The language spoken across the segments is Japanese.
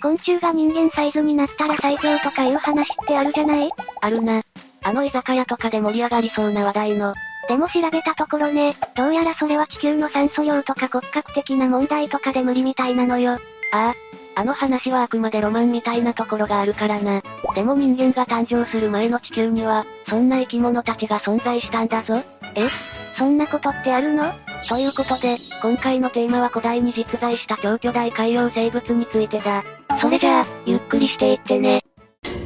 昆虫が人間サイズになったら最強とかいう話ってあるじゃない？あるな。あの居酒屋とかで盛り上がりそうな話題の。でも調べたところね、どうやらそれは地球の酸素量とか骨格的な問題とかで無理みたいなのよ。ああ、あの話はあくまでロマンみたいなところがあるからな。でも人間が誕生する前の地球には、そんな生き物たちが存在したんだぞ。え？そんなことってあるの？ということで、今回のテーマは古代に実在した超巨大海洋生物についてだ。それじゃあ、ゆっくりしていってね。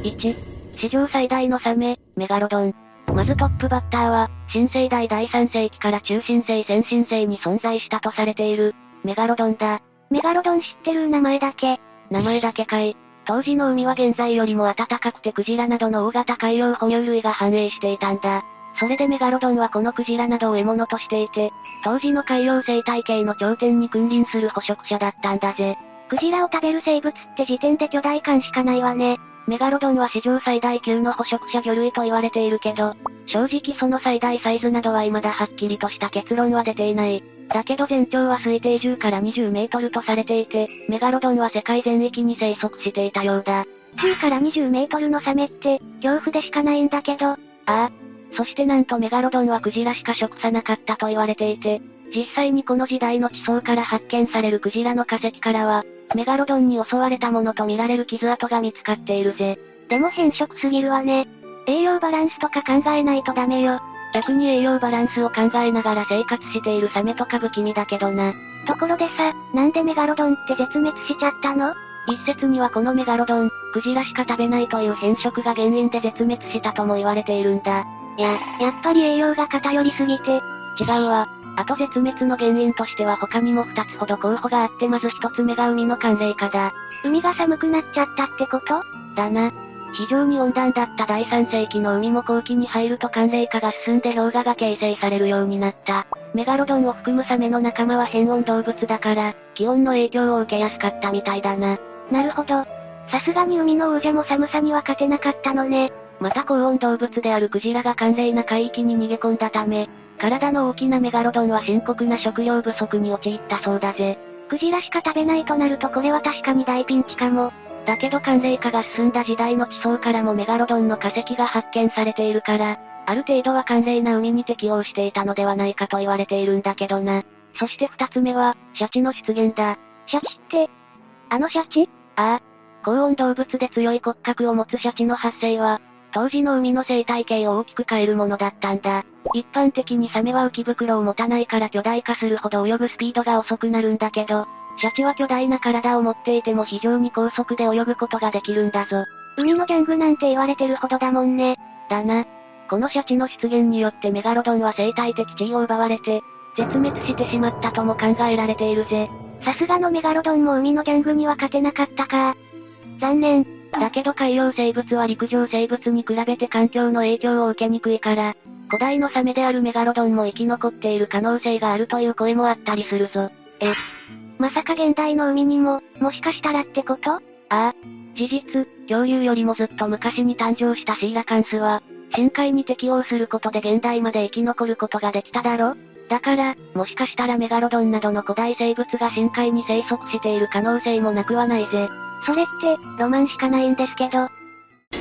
1、史上最大のサメ、メガロドン。まずトップバッターは、新生代第3世紀から中新世先進世に存在したとされている、メガロドンだ。メガロドン知ってる名前だけ。名前だけかい。当時の海は現在よりも暖かくてクジラなどの大型海洋哺乳類が繁栄していたんだ。それでメガロドンはこのクジラなどを獲物としていて、当時の海洋生態系の頂点に君臨する捕食者だったんだぜ。クジラを食べる生物って時点で巨大感しかないわね。メガロドンは史上最大級の捕食者魚類と言われているけど、正直その最大サイズなどは未だはっきりとした結論は出ていない。だけど全長は推定10から20メートルとされていて、メガロドンは世界全域に生息していたようだ。10から20メートルのサメって、恐怖でしかないんだけど。ああ。そしてなんとメガロドンはクジラしか食さなかったと言われていて、実際にこの時代の地層から発見されるクジラの化石からは、メガロドンに襲われたものとみられる傷跡が見つかっているぜ。でも変色すぎるわね。栄養バランスとか考えないとダメよ。逆に栄養バランスを考えながら生活しているサメとか不気味だけどな。ところでさ、なんでメガロドンって絶滅しちゃったの？一説にはこのメガロドン、クジラしか食べないという変色が原因で絶滅したとも言われているんだ。や、やっぱり栄養が偏りすぎて。違うわ。あと絶滅の原因としては他にも二つほど候補があってまず一つ目が海の寒冷化だ。海が寒くなっちゃったってこと？だな。非常に温暖だった第3世紀の海も後期に入ると寒冷化が進んで氷河が形成されるようになった。メガロドンを含むサメの仲間は変温動物だから、気温の影響を受けやすかったみたいだな。なるほど。さすがに海の王者も寒さには勝てなかったのね。また高温動物であるクジラが寒冷な海域に逃げ込んだため、体の大きなメガロドンは深刻な食料不足に陥ったそうだぜ。クジラしか食べないとなるとこれは確かに大ピンチかも。だけど寒冷化が進んだ時代の地層からもメガロドンの化石が発見されているから、ある程度は寒冷な海に適応していたのではないかと言われているんだけどな。そして二つ目は、シャチの出現だ。シャチって、あのシャチ？ああ。高温動物で強い骨格を持つシャチの発生は、当時の海の生態系を大きく変えるものだったんだ。一般的にサメは浮き袋を持たないから巨大化するほど泳ぐスピードが遅くなるんだけど、シャチは巨大な体を持っていても非常に高速で泳ぐことができるんだぞ。海のギャングなんて言われてるほどだもんね。だな。このシャチの出現によってメガロドンは生態的地位を奪われて、絶滅してしまったとも考えられているぜ。さすがのメガロドンも海のギャングには勝てなかったか。残念。だけど海洋生物は陸上生物に比べて環境の影響を受けにくいから、古代のサメであるメガロドンも生き残っている可能性があるという声もあったりするぞ。え、まさか現代の海にも、もしかしたらってこと？ああ。事実、恐竜よりもずっと昔に誕生したシーラカンスは、深海に適応することで現代まで生き残ることができただろ？だから、もしかしたらメガロドンなどの古代生物が深海に生息している可能性もなくはないぜ。それって、ロマンしかないんですけど。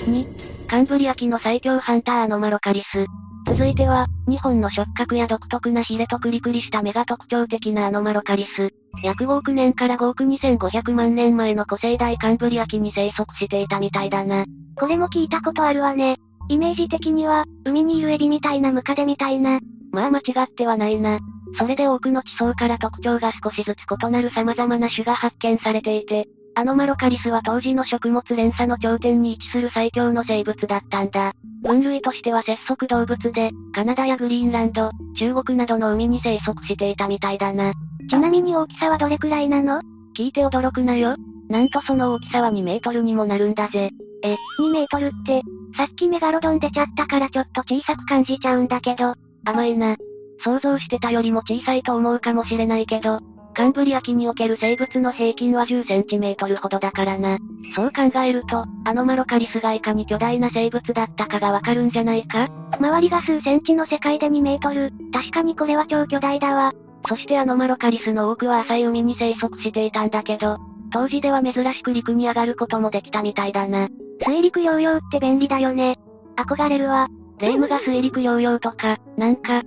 2、カンブリア紀の最強ハンターアノマロカリス。続いては、日本の触覚や独特なヒレとクリクリした目が特徴的なアノマロカリス。約5億年から5億2500万年前の古生代カンブリア紀に生息していたみたいだな。これも聞いたことあるわね。イメージ的には、海にいるエビみたいなムカデみたいな。まあ間違ってはないな。それで多くの地層から特徴が少しずつ異なる様々な種が発見されていて、アノマロカリスは当時の食物連鎖の頂点に位置する最強の生物だったんだ。分類としては節足動物で、カナダやグリーンランド、中国などの海に生息していたみたいだな。ちなみに大きさはどれくらいなの？聞いて驚くなよ。なんとその大きさは2メートルにもなるんだぜ。え、2メートルって、さっきメガロドン出ちゃったからちょっと小さく感じちゃうんだけど。甘いな。想像してたよりも小さいと思うかもしれないけど、カンブリア紀における生物の平均は10センチメートルほどだからな。そう考えると、アノマロカリスがいかに巨大な生物だったかがわかるんじゃないか？周りが数センチの世界で2メートル。確かにこれは超巨大だわ。そしてアノマロカリスの多くは浅い海に生息していたんだけど、当時では珍しく陸に上がることもできたみたいだな。水陸両用って便利だよね。憧れるわ。霊夢が水陸両用とか、なんか、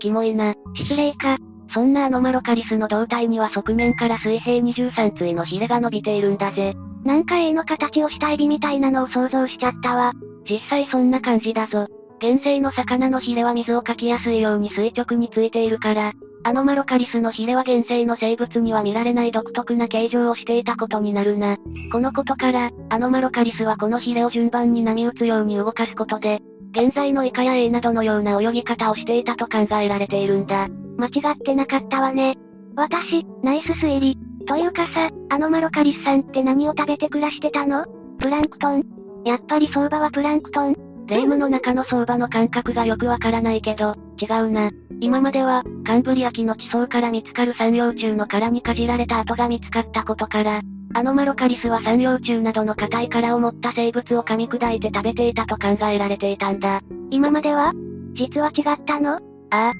キモいな。失礼か。そんなアノマロカリスの胴体には側面から水平23対のヒレが伸びているんだぜ。なんか A の形をしたエビみたいなのを想像しちゃったわ。実際そんな感じだぞ。原生の魚のヒレは水をかきやすいように垂直についているから、アノマロカリスのヒレは原生の生物には見られない独特な形状をしていたことになるな。このことから、アノマロカリスはこのヒレを順番に波打つように動かすことで、現在のイカやエイなどのような泳ぎ方をしていたと考えられているんだ。間違ってなかったわね。私、ナイス推理。というかさ、あのマロカリスさんって何を食べて暮らしてたの？プランクトンやっぱり相場はプランクトン霊夢の中の相場の感覚がよくわからないけど、違うな。今までは、カンブリア紀の地層から見つかる産葉虫の殻にかじられた跡が見つかったことから、アノマロカリスは産葉虫などの硬い殻を持った生物を噛み砕いて食べていたと考えられていたんだ。今までは実は違ったの？ああ、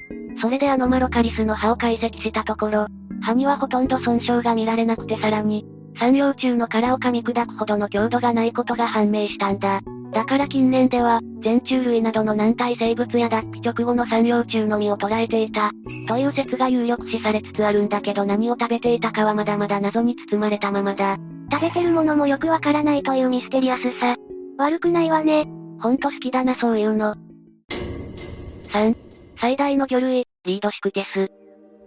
それでアノマロカリスの歯を解析したところ、歯にはほとんど損傷が見られなくてさらに、産葉虫の殻を噛み砕くほどの強度がないことが判明したんだ。だから近年では、全虫類などの軟体生物や脱皮直後の産葉虫のみを捉えていた、という説が有力視されつつあるんだけど何を食べていたかはまだまだ謎に包まれたままだ。食べてるものもよくわからないというミステリアスさ。悪くないわね。ほんと好きだなそういうの。3、最大の魚類、リードシクテス。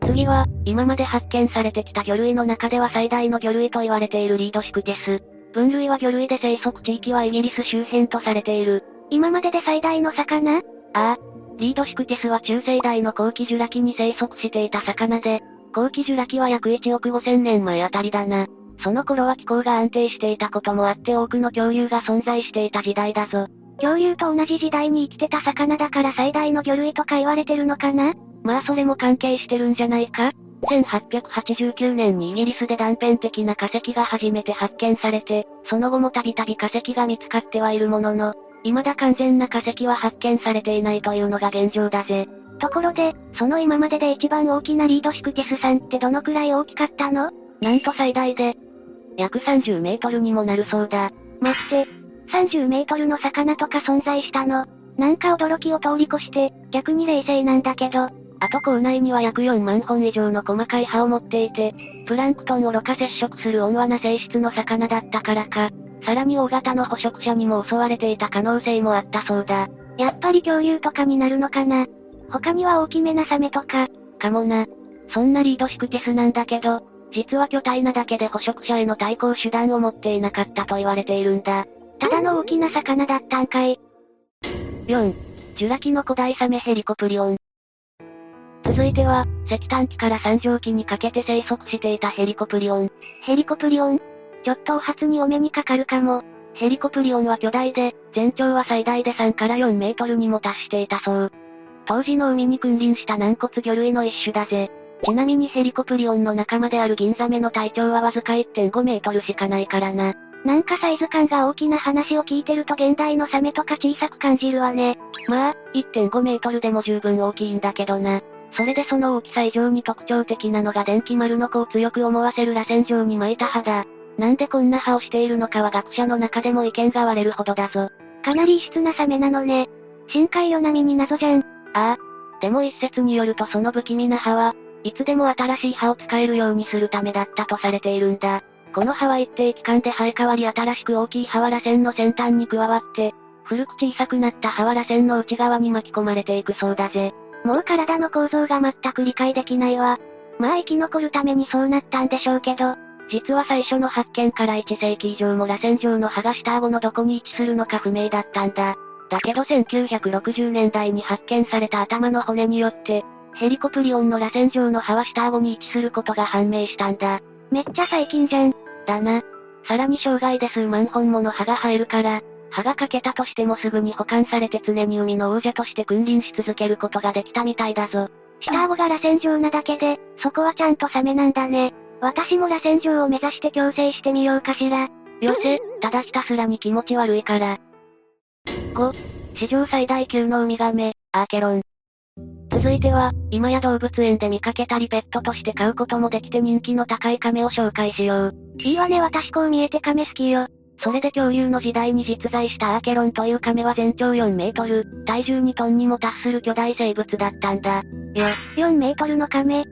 次は、今まで発見されてきた魚類の中では最大の魚類と言われているリードシクテス。分類は魚類で生息地域はイギリス周辺とされている。今までで最大の魚？ああ。リードシクテスは中世代の後期ジュラ紀に生息していた魚で、後期ジュラ紀は約1億5000年前あたりだな。その頃は気候が安定していたこともあって多くの恐竜が存在していた時代だぞ。恐竜と同じ時代に生きてた魚だから最大の魚類とか言われてるのかな？まあそれも関係してるんじゃないか？?1889 年にイギリスで断片的な化石が初めて発見されて、その後もたびたび化石が見つかってはいるものの、未だ完全な化石は発見されていないというのが現状だぜ。ところで、その今までで一番大きなリードシクティスさんってどのくらい大きかったの？なんと最大で、約30メートルにもなるそうだ。待って、30メートルの魚とか存在したの？なんか驚きを通り越して、逆に冷静なんだけど。あと口内には約4万本以上の細かい歯を持っていて、プランクトンをろ過接触する温和な性質の魚だったからか、さらに大型の捕食者にも襲われていた可能性もあったそうだ。やっぱり恐竜とかになるのかな？他には大きめなサメとか。かもな。そんなリードシクティスなんだけど、実は巨体なだけで捕食者への対抗手段を持っていなかったと言われているんだ。ただの大きな魚だったんかい。4. ジュラ紀の古代サメヘリコプリオン。続いては、石炭紀から三畳紀にかけて生息していたヘリコプリオン。ヘリコプリオン？ちょっとお初にお目にかかるかも。ヘリコプリオンは巨大で、全長は最大で3から4メートルにも達していたそう。当時の海に君臨した軟骨魚類の一種だぜ。ちなみにヘリコプリオンの仲間であるギンザメの体長はわずか1.5メートルしかないからな。なんかサイズ感が大きな話を聞いてると現代のサメとか小さく感じるわね。まあ、1.5メートルでも十分大きいんだけどな。それでその大きさ以上に特徴的なのが電気丸の子を強く思わせる螺旋状に巻いた歯だ。なんでこんな歯をしているのかは学者の中でも意見が割れるほどだぞ。かなり異質なサメなのね。深海魚並みに謎じゃん。ああ。でも一説によるとその不気味な歯は、いつでも新しい歯を使えるようにするためだったとされているんだ。この歯は一定期間で生え変わり新しく大きい歯は螺旋の先端に加わって、古く小さくなった歯は螺旋の内側に巻き込まれていくそうだぜ。もう体の構造が全く理解できないわ。まあ生き残るためにそうなったんでしょうけど、実は最初の発見から1世紀以上も螺旋状の歯が下顎のどこに位置するのか不明だったんだ。だけど1960年代に発見された頭の骨によって、ヘリコプリオンの螺旋状の歯は下顎に位置することが判明したんだ。めっちゃ最近じゃん。だな。さらに生涯で数万本もの歯が生えるから、歯が欠けたとしてもすぐに保管されて常に海の王者として君臨し続けることができたみたいだぞ。下顎が螺旋状なだけで、そこはちゃんとサメなんだね。私も螺旋状を目指して矯正してみようかしら。よせ、ただひたすらに気持ち悪いから。5、史上最大級のウミガメ、アーケロン。続いては、今や動物園で見かけたりペットとして飼うこともできて人気の高い亀を紹介しよう。いいわね私こう見えて亀好きよ。それで恐竜の時代に実在したアーケロンという亀は全長4メートル、体重2トンにも達する巨大生物だったんだ。よ、4メートルの亀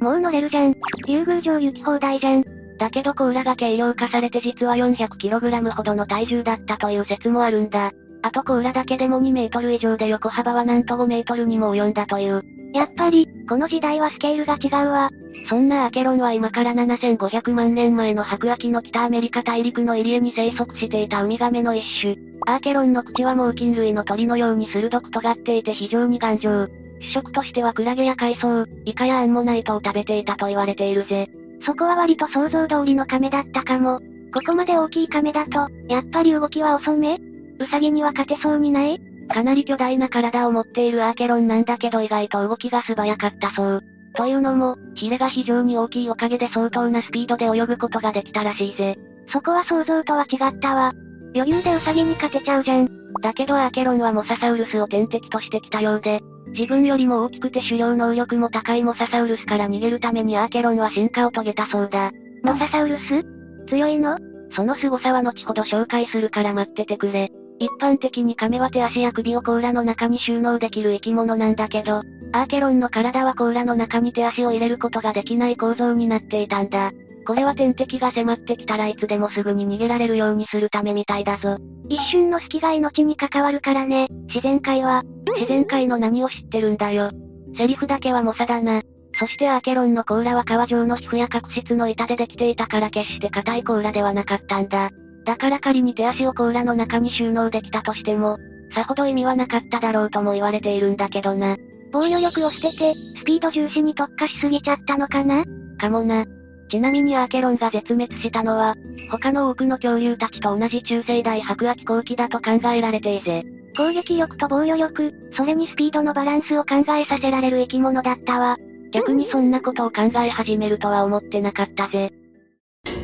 もう乗れるじゃん。竜宮城行き放題じゃん。だけど甲羅が軽量化されて実は 400kg ほどの体重だったという説もあるんだ。あと甲羅だけでも2メートル以上で横幅はなんと5メートルにも及んだという。やっぱり、この時代はスケールが違うわ。そんなアケロンは今から7500万年前の白亜紀の北アメリカ大陸の入り江に生息していたウミガメの一種。アーケロンの口は猛禽類の鳥のように鋭く尖っていて非常に頑丈。主食としてはクラゲや海藻、イカやアンモナイトを食べていたと言われているぜ。そこは割と想像通りの亀だったかも。ここまで大きい亀だと、やっぱり動きは遅め？ウサギには勝てそうにない？かなり巨大な体を持っているアーケロンなんだけど意外と動きが素早かったそう。というのも、ヒレが非常に大きいおかげで相当なスピードで泳ぐことができたらしいぜ。そこは想像とは違ったわ。余裕でウサギに勝てちゃうじゃん。だけどアーケロンはモササウルスを天敵としてきたようで、自分よりも大きくて狩猟能力も高いモササウルスから逃げるためにアーケロンは進化を遂げたそうだ。モササウルス？強いの？その凄さは後ほど紹介するから待っててくれ。一般的に亀は手足や首を甲羅の中に収納できる生き物なんだけど、アーケロンの体は甲羅の中に手足を入れることができない構造になっていたんだ。これは天敵が迫ってきたらいつでもすぐに逃げられるようにするためみたいだぞ。一瞬の隙が命に関わるからね、自然界は。自然界の何を知ってるんだよ。セリフだけは猛者だな。そしてアーケロンの甲羅は革状の皮膚や角質の板でできていたから決して硬い甲羅ではなかったんだ。だから仮に手足を甲羅の中に収納できたとしても、さほど意味はなかっただろうとも言われているんだけどな。防御力を捨てて、スピード重視に特化しすぎちゃったのかな？かもな。ちなみにアーケロンが絶滅したのは、他の多くの恐竜たちと同じ中生代白亜紀後期だと考えられていぜ。攻撃力と防御力、それにスピードのバランスを考えさせられる生き物だったわ。逆にそんなことを考え始めるとは思ってなかったぜ。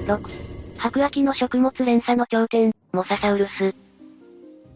6、白亜紀の食物連鎖の頂点、モササウルス。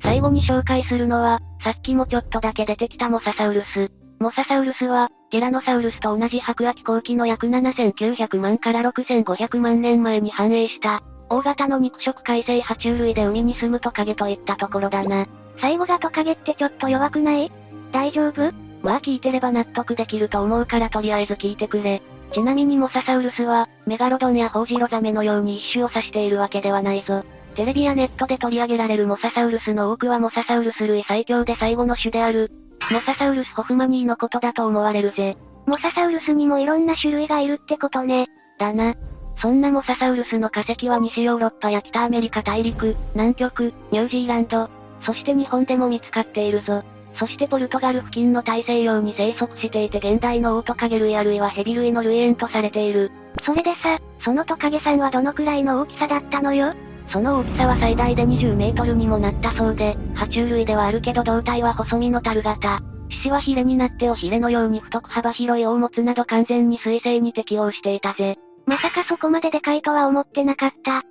最後に紹介するのは、さっきもちょっとだけ出てきたモササウルス。モササウルスは、ティラノサウルスと同じ白亜紀後期の約7900万から6500万年前に繁栄した、大型の肉食海生爬虫類で海に住むトカゲといったところだな。最後がトカゲってちょっと弱くない？大丈夫？まあ聞いてれば納得できると思うからとりあえず聞いてくれ。ちなみにモササウルスは、メガロドンやホウジロザメのように一種を指しているわけではないぞ。テレビやネットで取り上げられるモササウルスの多くはモササウルス類最強で最後の種である、モササウルスホフマニーのことだと思われるぜ。モササウルスにもいろんな種類がいるってことね。だな。そんなモササウルスの化石は西ヨーロッパや北アメリカ大陸、南極、ニュージーランド、そして日本でも見つかっているぞ。そしてポルトガル付近の大西洋に生息していて現代のオオトカゲ類あるいはヘビ類の類縁とされている。それでさ、そのトカゲさんはどのくらいの大きさだったのよ？その大きさは最大で20メートルにもなったそうで、爬虫類ではあるけど胴体は細身の樽型。獅子はヒレになっておヒレのように太く幅広い尾を持つなど完全に水生に適応していたぜ。まさかそこまででかいとは思ってなかった。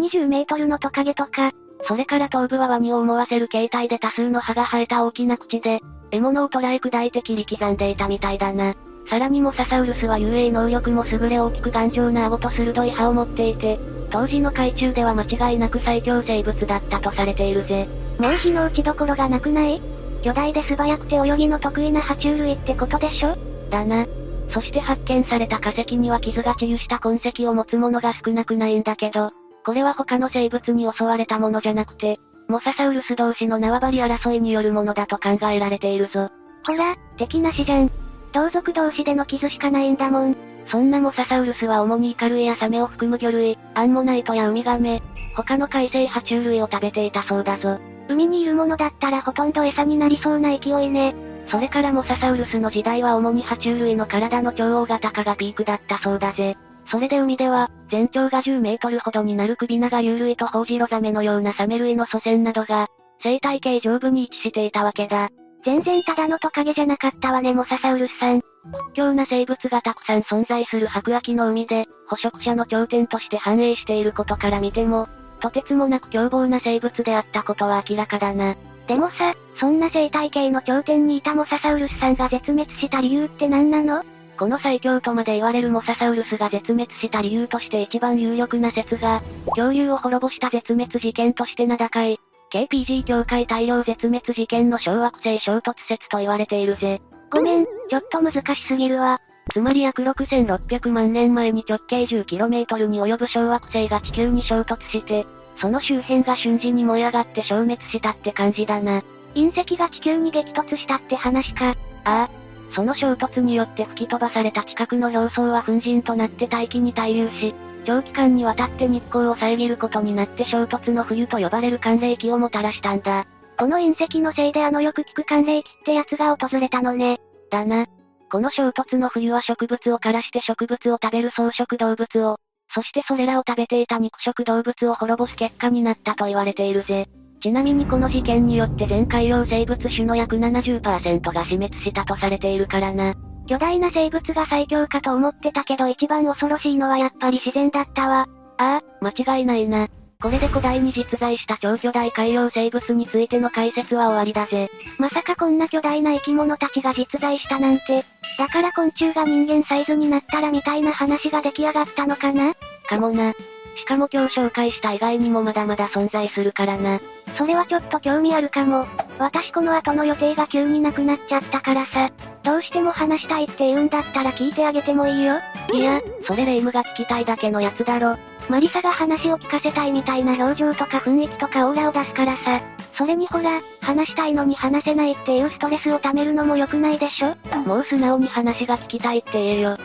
20メートルのトカゲとか、それから頭部はワニを思わせる形態で多数の歯が生えた大きな口で、獲物を捕らえ砕いて切り刻んでいたみたいだな。さらにモササウルスは遊泳能力も優れ大きく頑丈な顎と鋭い歯を持っていて、当時の海中では間違いなく最強生物だったとされているぜ。もう火の打ちどころがなくない？巨大で素早くて泳ぎの得意な爬虫類ってことでしょ？だな。そして発見された化石には傷が治癒した痕跡を持つものが少なくないんだけど、これは他の生物に襲われたものじゃなくて、モササウルス同士の縄張り争いによるものだと考えられているぞ。ほら、敵なしじゃん。同族同士での傷しかないんだもん。そんなモササウルスは主にイカ類やサメを含む魚類、アンモナイトやウミガメ、他の海生爬虫類を食べていたそうだぞ。海にいるものだったらほとんど餌になりそうな勢いね。それからモササウルスの時代は主に爬虫類の体の超大型化がピークだったそうだぜ。それで海では、全長が10メートルほどになる首長遊類とホウジロザメのようなサメ類の祖先などが、生態系上部に位置していたわけだ。全然ただのトカゲじゃなかったわねモササウルスさん。屈強な生物がたくさん存在する白亜紀の海で、捕食者の頂点として繁栄していることから見ても、とてつもなく凶暴な生物であったことは明らかだな。でもさ、そんな生態系の頂点にいたモササウルスさんが絶滅した理由って何なの？この最強とまで言われるモササウルスが絶滅した理由として一番有力な説が、恐竜を滅ぼした絶滅事件として名高い、KPG 協会大量絶滅事件の小惑星衝突説と言われているぜ。ごめん、ちょっと難しすぎるわ。つまり約6600万年前に直径 10km に及ぶ小惑星が地球に衝突して、その周辺が瞬時に燃え上がって消滅したって感じだな。隕石が地球に激突したって話か。ああ。その衝突によって吹き飛ばされた近くの表層は粉塵となって大気に滞留し、長期間にわたって日光を遮ることになって衝突の冬と呼ばれる寒冷期をもたらしたんだ。この隕石のせいであのよく聞く寒冷期ってやつが訪れたのね。だな。この衝突の冬は植物を枯らして植物を食べる草食動物を、そしてそれらを食べていた肉食動物を滅ぼす結果になったと言われているぜ。ちなみにこの事件によって全海洋生物種の約70%が死滅したとされているからな。巨大な生物が最強かと思ってたけど一番恐ろしいのはやっぱり自然だったわ。ああ、間違いないな。これで古代に実在した超巨大海洋生物についての解説は終わりだぜ。まさかこんな巨大な生き物たちが実在したなんて、だから昆虫が人間サイズになったらみたいな話が出来上がったのかな？かもな。しかも今日紹介した以外にもまだまだ存在するからな。それはちょっと興味あるかも。私この後の予定が急になくなっちゃったからさ。どうしても話したいって言うんだったら聞いてあげてもいいよ。いや、それレイムが聞きたいだけのやつだろ。マリサが話を聞かせたいみたいな表情とか雰囲気とかオーラを出すからさ。それにほら、話したいのに話せないっていうストレスを溜めるのも良くないでしょ？もう素直に話が聞きたいって言えよ。ん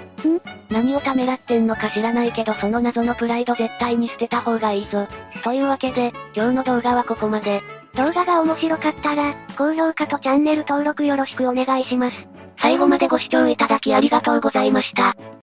何をためらってんのか知らないけどその謎のプライド絶対に捨てた方がいいぞ。というわけで、今日の動画はここまで。動画が面白かったら、高評価とチャンネル登録よろしくお願いします。最後までご視聴いただきありがとうございました。